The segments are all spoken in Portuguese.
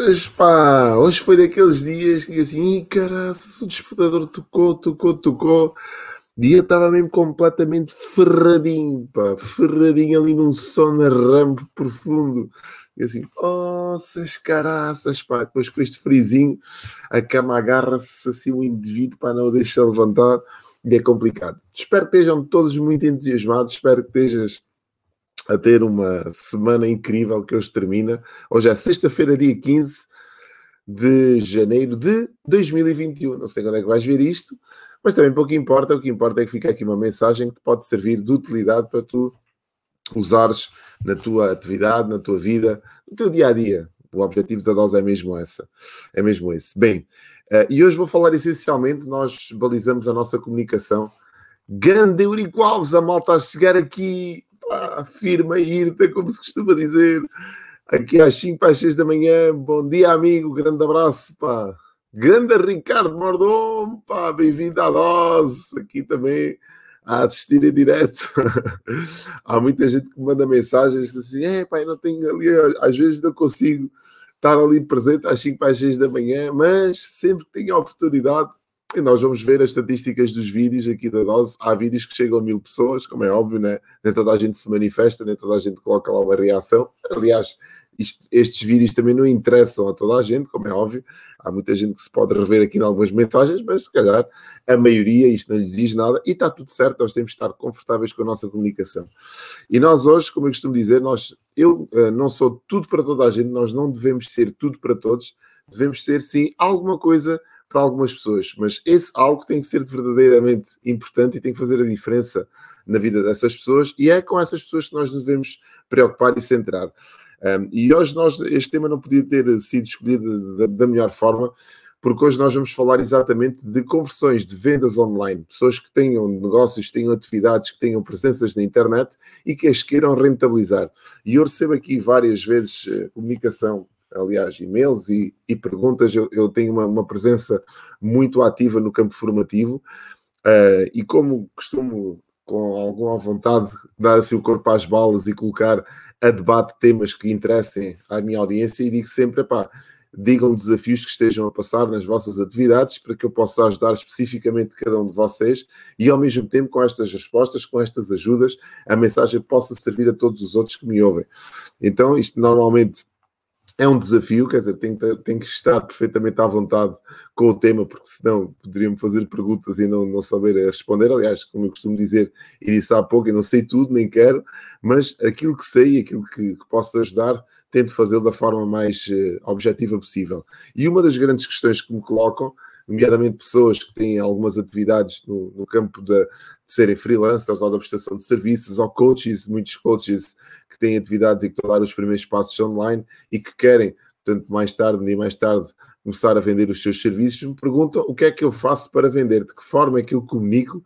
Caraças, pá! Hoje foi daqueles dias que assim, caraças, o despertador tocou, tocou, tocou. E eu estava mesmo completamente ferradinho, pá, ferradinho ali num sono rampo profundo. E assim, nossas caraças, pá, depois com este frizinho, a cama agarra-se assim um indivíduo para não o deixar levantar e é complicado. Espero que estejam todos muito entusiasmados, espero que estejas a ter uma semana incrível que hoje termina. Hoje é sexta-feira, dia 15 de janeiro de 2021. Não sei quando é que vais ver isto, mas também pouco importa. O que importa é que fica aqui uma mensagem que te pode servir de utilidade para tu usares na tua atividade, na tua vida, no teu dia a dia. O objetivo da dose é mesmo essa. É mesmo esse. Bem, uh, e hoje vou falar essencialmente, nós balizamos a nossa comunicação. Grande Eurico Alves, a malta a chegar aqui pá, firme a ir-te, como se costuma dizer. Aqui às 5 às 6 da manhã. Bom dia, amigo. Grande abraço, pá. Grande Ricardo Mordomo, pá. Bem-vindo à dose. Aqui também a assistir em direto. Há muita gente que manda mensagens assim: é, pá, eu não tenho ali, às vezes não consigo estar ali presente às 5 às 6 da manhã, mas sempre que tenho a oportunidade, e nós vamos ver as estatísticas dos vídeos aqui da dose. Há vídeos que chegam a mil pessoas, como é óbvio, né? nem toda a gente se manifesta, nem toda a gente coloca lá uma reação. Aliás, isto, estes vídeos também não interessam a toda a gente, como é óbvio. Há muita gente que se pode rever aqui em algumas mensagens, mas se calhar a maioria isto não lhes diz nada e está tudo certo, nós temos de estar confortáveis com a nossa comunicação. E nós hoje, como eu costumo dizer, nós, eu uh, não sou tudo para toda a gente, nós não devemos ser tudo para todos, devemos ser sim alguma coisa para algumas pessoas, mas esse algo tem que ser verdadeiramente importante e tem que fazer a diferença na vida dessas pessoas e é com essas pessoas que nós devemos preocupar e centrar. Um, e hoje nós, este tema não podia ter sido escolhido da, da melhor forma, porque hoje nós vamos falar exatamente de conversões de vendas online, pessoas que tenham negócios, que tenham atividades, que tenham presenças na internet e que as queiram rentabilizar. E eu recebo aqui várias vezes uh, comunicação aliás, e-mails e, e perguntas. Eu, eu tenho uma, uma, presença muito ativa no campo formativo uh, e, como costumo, com alguma vontade, dar assim o corpo às balas e colocar a debate temas que interessem à minha audiência, e digo sempre: pá, digam desafios que estejam a passar nas vossas atividades para que eu possa ajudar especificamente cada um de vocês e ao mesmo tempo com estas respostas, com estas ajudas, a mensagem possa servir a todos os outros que me ouvem. Então, isto normalmente é um desafio, quer dizer, tem, tem que estar perfeitamente à vontade com o tema, porque senão poderiam-me fazer perguntas e não, não saber responder. Aliás, como eu costumo dizer, e disse há pouco, eu não sei tudo, nem quero, mas aquilo que sei, aquilo que, que posso ajudar, tento fazê-lo da forma mais uh, objetiva possível. E uma das grandes questões que me colocam nomeadamente pessoas que têm algumas atividades no, no campo de, de, serem freelancers ou da prestação de serviços, ou coaches, muitos coaches que têm atividades e que estão a dar os primeiros passos online e que querem, portanto, mais tarde, nem mais tarde, começar a vender os seus serviços, me perguntam o que é que eu faço para vender, de que forma é que eu comunico,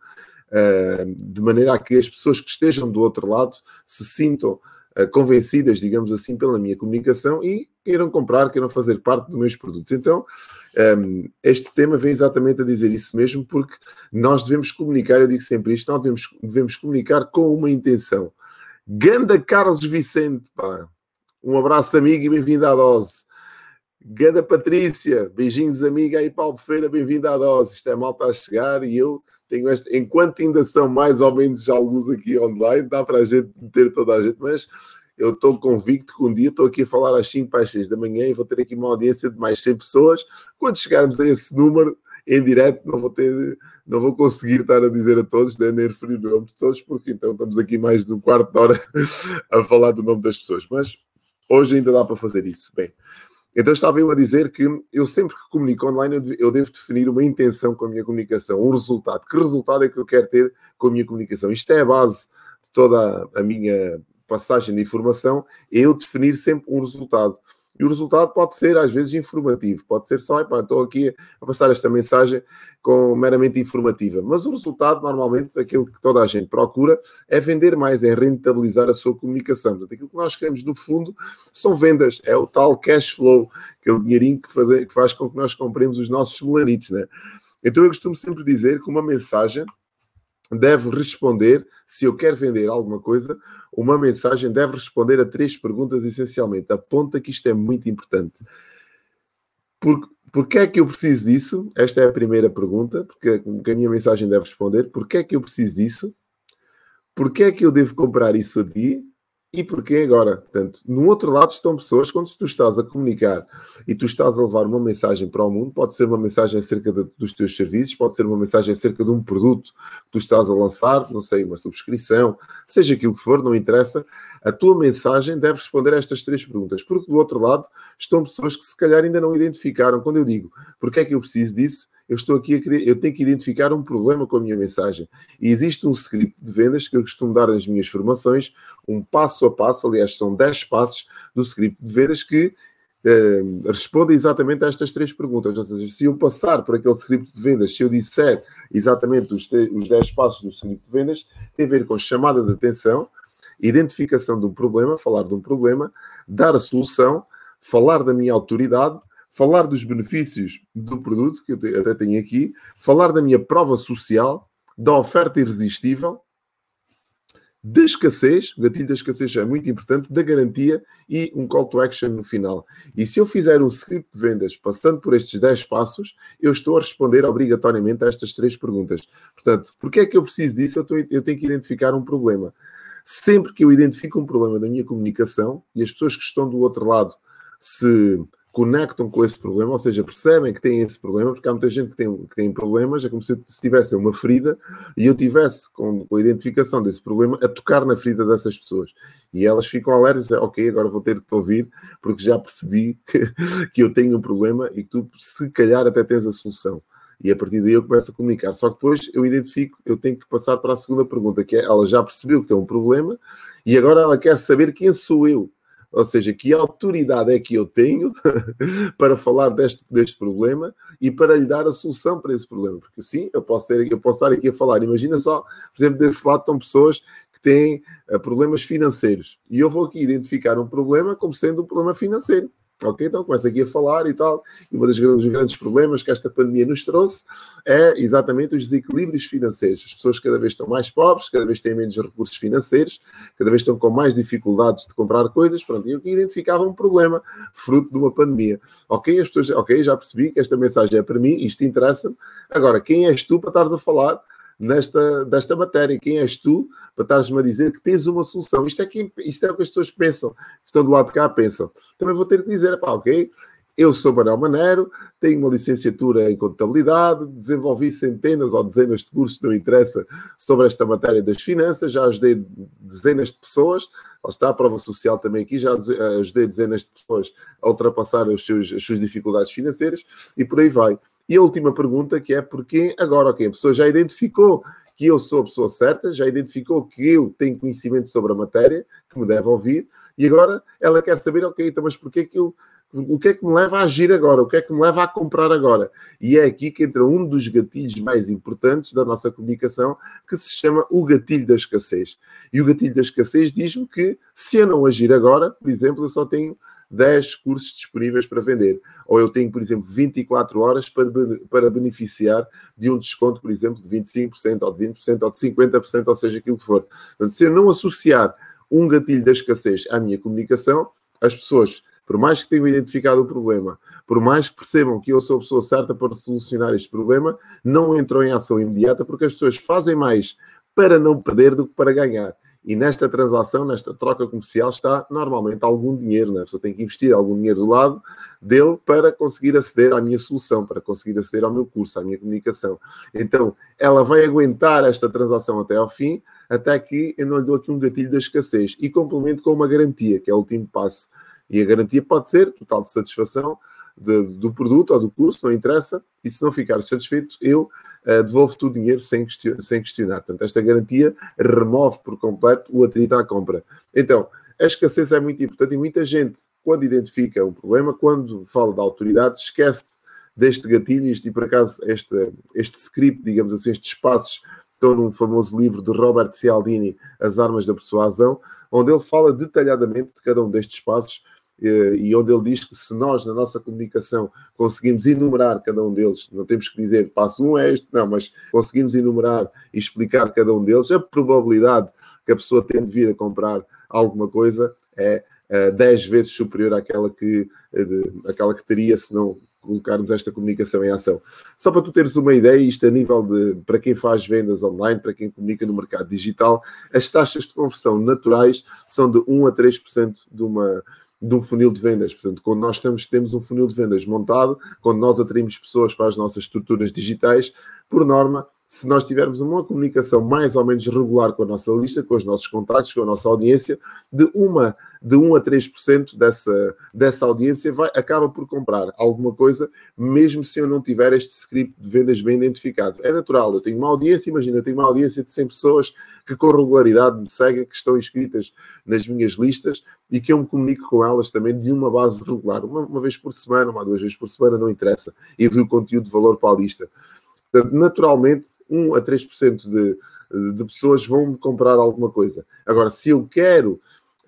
uh, de maneira a que as pessoas que estejam do outro lado se sintam convencidas, digamos assim, pela minha comunicação e queiram comprar, queiram fazer parte dos meus produtos. Então, um, este tema vem exatamente a dizer isso mesmo, porque nós devemos comunicar, eu digo sempre isto, nós devemos, devemos comunicar com uma intenção. Ganda Carlos Vicente, pá. um abraço amigo e bem-vindo à dose. Ganda Patrícia, beijinhos amiga aí Paulo Feira, bem-vindo à dose. Isto é malta a chegar e eu tenho este, enquanto ainda são mais ou menos alguns aqui online, dá para a gente meter toda a gente, mas eu estou convicto que um dia estou aqui a falar às 5 para as 6 da manhã e vou ter aqui uma audiência de mais 100 pessoas. Quando chegarmos a esse número em direto, não vou ter, não vou conseguir estar a dizer a todos, nem referir o nome de todos, porque então estamos aqui mais de um quarto de hora a falar do nome das pessoas. Mas hoje ainda dá para fazer isso. Bem, então estava eu a dizer que eu sempre que comunico online, eu devo definir uma intenção com a minha comunicação, um resultado. Que resultado é que eu quero ter com a minha comunicação? Isto é a base de toda a minha passagem de informação, é eu definir sempre um resultado. E o resultado pode ser, às vezes, informativo, pode ser só, estou aqui a passar esta mensagem com meramente informativa. Mas o resultado, normalmente, aquilo que toda a gente procura, é vender mais, é rentabilizar a sua comunicação. Portanto, aquilo que nós queremos, no fundo, são vendas, é o tal cash flow, aquele dinheirinho que faz, que faz com que nós compremos os nossos melanites, né? Então eu costumo sempre dizer que uma mensagem deve responder, se eu quero vender alguma coisa, uma mensagem deve responder a três perguntas essencialmente. Aponta que isto é muito importante. Por, Porquê é que eu preciso disso? Esta é a primeira pergunta, porque a minha mensagem deve responder. Porquê é que eu preciso disso? Porquê é que eu devo comprar isso a? E porquê agora. Portanto, no outro lado estão pessoas, quando tu estás a comunicar e tu estás a levar uma mensagem para o mundo, pode ser uma mensagem acerca de, dos teus serviços, pode ser uma mensagem acerca de um produto que tu estás a lançar, não sei, uma subscrição, seja aquilo que for, não interessa, a tua mensagem deve responder a estas três perguntas, porque do outro lado estão pessoas que se calhar ainda não identificaram. Quando eu digo, porquê é que eu preciso disso? Eu estou aqui a querer, eu tenho que identificar um problema com a minha mensagem. E existe um script de vendas que eu costumo dar nas minhas formações, um passo a passo, aliás, são 10 passos do script de vendas que eh, responde exatamente a estas três perguntas. Ou seja, se eu passar por aquele script de vendas, se eu disser exatamente os, os 10 passos do script de vendas, tem a ver com chamada de atenção, identificação de um problema, falar de um problema, dar a solução, falar da minha autoridade, falar dos benefícios do produto, que eu até tenho aqui, falar da minha prova social, da oferta irresistível, da escassez, o gatilho da escassez é muito importante, da garantia e um call to action no final. E se eu fizer um script de vendas passando por estes 10 passos, eu estou a responder obrigatoriamente a estas três perguntas. Portanto, porquê é que eu preciso disso? Eu, estou, eu tenho que identificar um problema. Sempre que eu identifico um problema da minha comunicação e as pessoas que estão do outro lado se conectam com esse problema, ou seja, percebem que têm esse problema, porque há muita gente que tem, que tem problemas, é como se, se tivesse uma ferida e eu tivesse, com, com, a identificação desse problema, a tocar na ferida dessas pessoas. E elas ficam alertas e dizem, ok, agora vou ter que te ouvir, porque já percebi que, que eu tenho um problema e que tu, se calhar, até tens a solução. E a partir daí eu começo a comunicar. Só que depois eu identifico, eu tenho que passar para a segunda pergunta, que é, ela já percebeu que tem um problema e agora ela quer saber quem sou eu ou seja, que autoridade é que eu tenho para falar deste, deste problema e para lhe dar a solução para esse problema. Porque sim, eu posso, ter, eu posso estar aqui a falar. Imagina só, por exemplo, desse lado estão pessoas que têm uh, problemas financeiros e eu vou aqui identificar um problema como sendo um problema financeiro. Ok? Então começa aqui a falar e tal. E um dos grandes problemas que esta pandemia nos trouxe é exatamente os desequilíbrios financeiros. As pessoas cada vez estão mais pobres, cada vez têm menos recursos financeiros, cada vez estão com mais dificuldades de comprar coisas. Pronto, e eu identificava um problema fruto de uma pandemia. Ok, as pessoas, ok, já percebi que esta mensagem é para mim, isto interessa-me. Agora, quem és tu para estares a falar nesta, desta matéria. Quem és tu para estares-me a dizer que tens uma solução? Isto é, que, isto é o que as pessoas pensam, estão do lado de cá pensam. Também vou ter que dizer, pá, ok, eu sou Manuel Manero, tenho uma licenciatura em contabilidade, desenvolvi centenas ou dezenas de cursos, não interessa, sobre esta matéria das finanças, já ajudei dezenas de pessoas, está a prova social também aqui, já ajudei dezenas de pessoas a ultrapassar os seus, as suas dificuldades financeiras e por aí vai. E a última pergunta que é porquê agora, ok, a pessoa já identificou que eu sou a pessoa certa, já identificou que eu tenho conhecimento sobre a matéria, que me deve ouvir, e agora ela quer saber, ok, então, mas porquê que eu, o que é que me leva a agir agora? O que é que me leva a comprar agora? E é aqui que entra um dos gatilhos mais importantes da nossa comunicação, que se chama o gatilho da escassez. E o gatilho da escassez diz-me que se eu não agir agora, por exemplo, eu só tenho 10 cursos disponíveis para vender. Ou eu tenho, por exemplo, 24 horas para, para beneficiar de um desconto, por exemplo, de 25%, ou de 20%, ou de 50%, ou seja, aquilo que for. Portanto, se eu não associar um gatilho da escassez à minha comunicação, as pessoas, por mais que tenham identificado o problema, por mais que percebam que eu sou a pessoa certa para solucionar este problema, não entram em ação imediata porque as pessoas fazem mais para não perder do que para ganhar. E nesta transação, nesta troca comercial, está normalmente algum dinheiro. Né? A pessoa tem que investir algum dinheiro do lado dele para conseguir aceder à minha solução, para conseguir aceder ao meu curso, à minha comunicação. Então, ela vai aguentar esta transação até ao fim, até que eu não lhe dou aqui um gatilho da escassez. E complemento com uma garantia, que é o último passo. E a garantia pode ser total de satisfação de, do produto ou do curso, não interessa. E se não ficar satisfeito, eu uh, devolvo-te o dinheiro sem, sem questionar. Portanto, esta garantia remove por completo o atrito à compra. Então, a escassez é muito importante e muita gente, quando identifica um problema, quando fala da autoridade, esquece deste gatilho, e por acaso este, este script, digamos assim, estes passos estão num famoso livro de Robert Cialdini, As Armas da Persuasão, onde ele fala detalhadamente de cada um destes passos e onde ele diz que se nós, na nossa comunicação, conseguimos enumerar cada um deles, não temos que dizer passo um é este, não, mas conseguimos enumerar e explicar cada um deles, a probabilidade que a pessoa tem de vir a comprar alguma coisa é uh, 10 vezes superior àquela que, uh, àquela que teria se não colocarmos esta comunicação em ação. Só para tu teres uma ideia, isto a nível de para quem faz vendas online, para quem comunica no mercado digital, as taxas de conversão naturais são de 1 a 3% de uma um funil de vendas. Portanto, quando nós temos, temos um funil de vendas montado, quando nós atraímos pessoas para as nossas estruturas digitais, por norma, se nós tivermos uma comunicação mais ou menos regular com a nossa lista, com os nossos contactos, com a nossa audiência, de, uma, de 1 a 3% dessa, dessa audiência vai, acaba por comprar alguma coisa, mesmo se eu não tiver este script de vendas bem identificado. É natural, eu tenho uma audiência, imagina, eu tenho uma audiência de 100 pessoas que com regularidade me seguem, que estão inscritas nas minhas listas e que eu me comunico com elas também de uma base regular, uma, uma vez por semana, uma duas vezes por semana, não interessa, e vi o conteúdo de valor para a lista. Portanto, naturalmente, 1 a 3% de, de pessoas vão comprar alguma coisa. Agora, se eu quero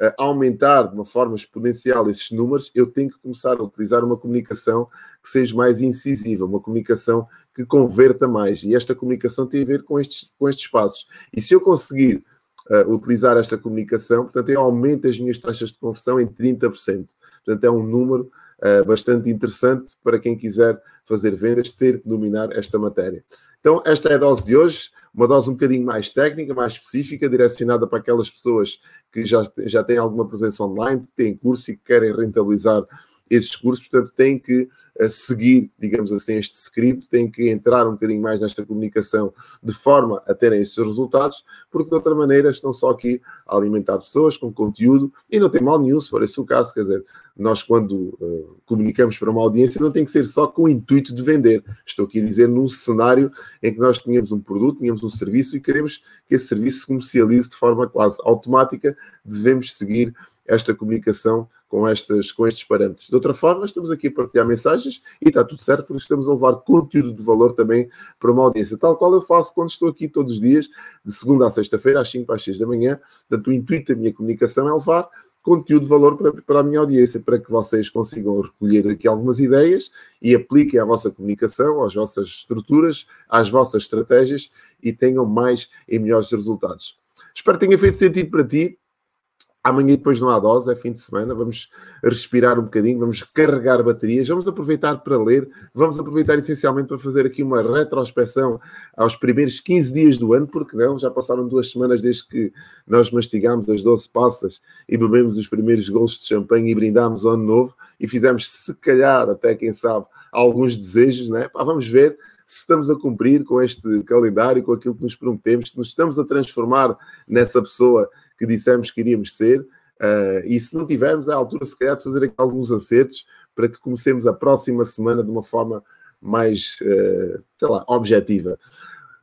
uh, aumentar de uma forma exponencial esses números, eu tenho que começar a utilizar uma comunicação que seja mais incisiva, uma comunicação que converta mais. E esta comunicação tem a ver com estes, com estes passos. E se eu conseguir uh, utilizar esta comunicação, portanto, eu aumento as minhas taxas de conversão em 30%. Portanto, é um número uh, bastante interessante para quem quiser fazer vendas, ter que dominar esta matéria. Então, esta é a dose de hoje, uma dose um bocadinho mais técnica, mais específica, direcionada para aquelas pessoas que já, já têm alguma presença online, que têm curso e que querem rentabilizar esses cursos, portanto, têm que uh, seguir, digamos assim, este script, têm que entrar um bocadinho mais nesta comunicação de forma a terem esses resultados, porque de outra maneira estão só aqui a alimentar pessoas com conteúdo e não tem mal nenhum se for esse o caso, quer dizer, nós quando uh, comunicamos para uma audiência não tem que ser só com o intuito de vender. Estou aqui a dizer num cenário em que nós tínhamos um produto, tínhamos um serviço e queremos que esse serviço se comercialize de forma quase automática, devemos seguir esta comunicação com, estas, com estes parâmetros. De outra forma, estamos aqui a partilhar mensagens e está tudo certo, porque estamos a levar conteúdo de valor também para uma audiência, tal qual eu faço quando estou aqui todos os dias, de segunda a sexta-feira, às 5 às 6 da manhã. Portanto, o intuito da minha comunicação é levar conteúdo de valor para, para a minha audiência, para que vocês consigam recolher aqui algumas ideias e apliquem à vossa comunicação, às vossas estruturas, às vossas estratégias e tenham mais e melhores resultados. Espero que tenha feito sentido para ti. Amanhã depois não há dose, é fim de semana, vamos respirar um bocadinho, vamos carregar baterias, vamos aproveitar para ler, vamos aproveitar essencialmente para fazer aqui uma retrospecção aos primeiros 15 dias do ano, porque não, já passaram duas semanas desde que nós mastigámos as 12 passas e bebemos os primeiros golos de champanhe e brindámos o ano novo e fizemos, se calhar, até quem sabe, alguns desejos, né? Pá, vamos ver se estamos a cumprir com este calendário, com aquilo que nos prometemos, se nos estamos a transformar nessa pessoa que dissemos que iríamos ser. Uh, e se não tivermos, é a altura, se calhar, de fazer aqui alguns acertos para que comecemos a próxima semana de uma forma mais, uh, sei lá, objetiva.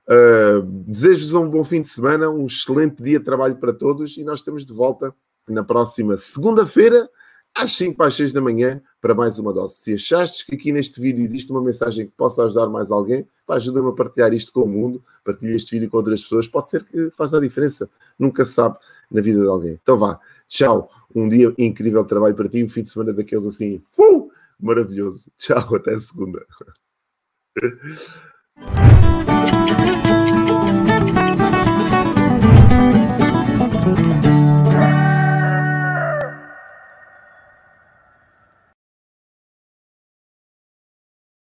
Uh, Desejo-vos um bom fim de semana, um excelente dia de trabalho para todos e nós estamos de volta na próxima segunda-feira às 5 para as 6 da manhã para mais uma dose. Se achastes que aqui neste vídeo existe uma mensagem que possa ajudar mais alguém, ajuda-me a partilhar isto com o mundo, partilha este vídeo com outras pessoas, pode ser que faça a diferença, nunca sabe na vida de alguém. Então vá, tchau, um dia incrível de trabalho para ti, um fim de semana daqueles assim, uh, maravilhoso. Tchau, até segunda.